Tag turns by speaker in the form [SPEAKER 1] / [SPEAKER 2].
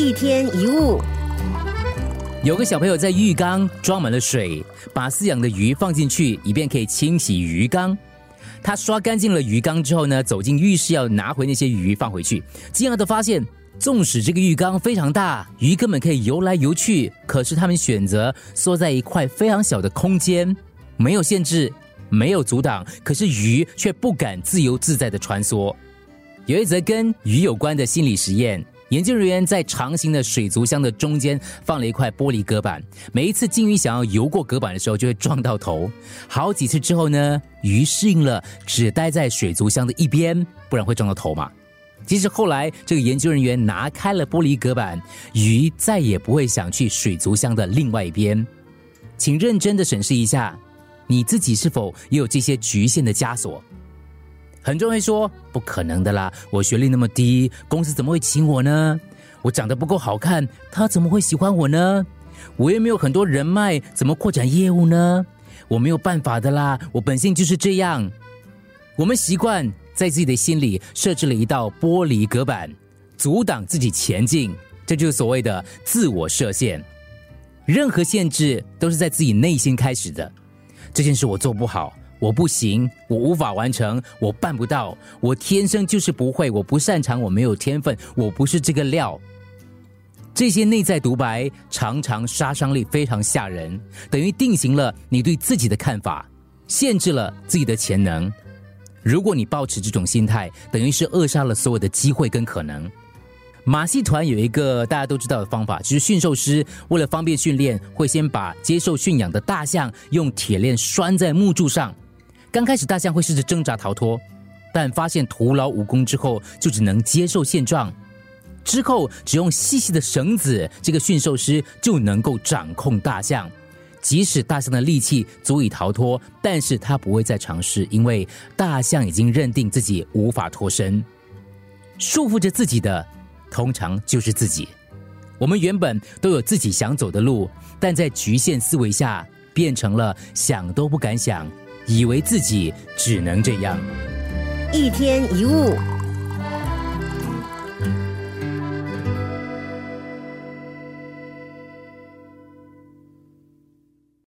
[SPEAKER 1] 一天一物。
[SPEAKER 2] 有个小朋友在浴缸装满了水，把饲养的鱼放进去，以便可以清洗鱼缸。他刷干净了鱼缸之后呢，走进浴室要拿回那些鱼放回去。惊讶的发现，纵使这个浴缸非常大，鱼根本可以游来游去，可是他们选择缩在一块非常小的空间，没有限制，没有阻挡，可是鱼却不敢自由自在的穿梭。有一则跟鱼有关的心理实验。研究人员在长形的水族箱的中间放了一块玻璃隔板，每一次鲸鱼想要游过隔板的时候，就会撞到头。好几次之后呢，鱼适应了，只待在水族箱的一边，不然会撞到头嘛。即使后来这个研究人员拿开了玻璃隔板，鱼再也不会想去水族箱的另外一边。请认真的审视一下，你自己是否也有这些局限的枷锁？很多人会说不可能的啦，我学历那么低，公司怎么会请我呢？我长得不够好看，他怎么会喜欢我呢？我又没有很多人脉，怎么扩展业务呢？我没有办法的啦，我本性就是这样。我们习惯在自己的心里设置了一道玻璃隔板，阻挡自己前进，这就是所谓的自我设限。任何限制都是在自己内心开始的。这件事我做不好。我不行，我无法完成，我办不到，我天生就是不会，我不擅长，我没有天分，我不是这个料。这些内在独白常常杀伤力非常吓人，等于定型了你对自己的看法，限制了自己的潜能。如果你保持这种心态，等于是扼杀了所有的机会跟可能。马戏团有一个大家都知道的方法，就是驯兽师为了方便训练，会先把接受驯养的大象用铁链拴在木柱上。刚开始，大象会试着挣扎逃脱，但发现徒劳无功之后，就只能接受现状。之后，只用细细的绳子，这个驯兽师就能够掌控大象。即使大象的力气足以逃脱，但是他不会再尝试，因为大象已经认定自己无法脱身。束缚着自己的，通常就是自己。我们原本都有自己想走的路，但在局限思维下，变成了想都不敢想。以为自己只能这样。
[SPEAKER 1] 一天一物。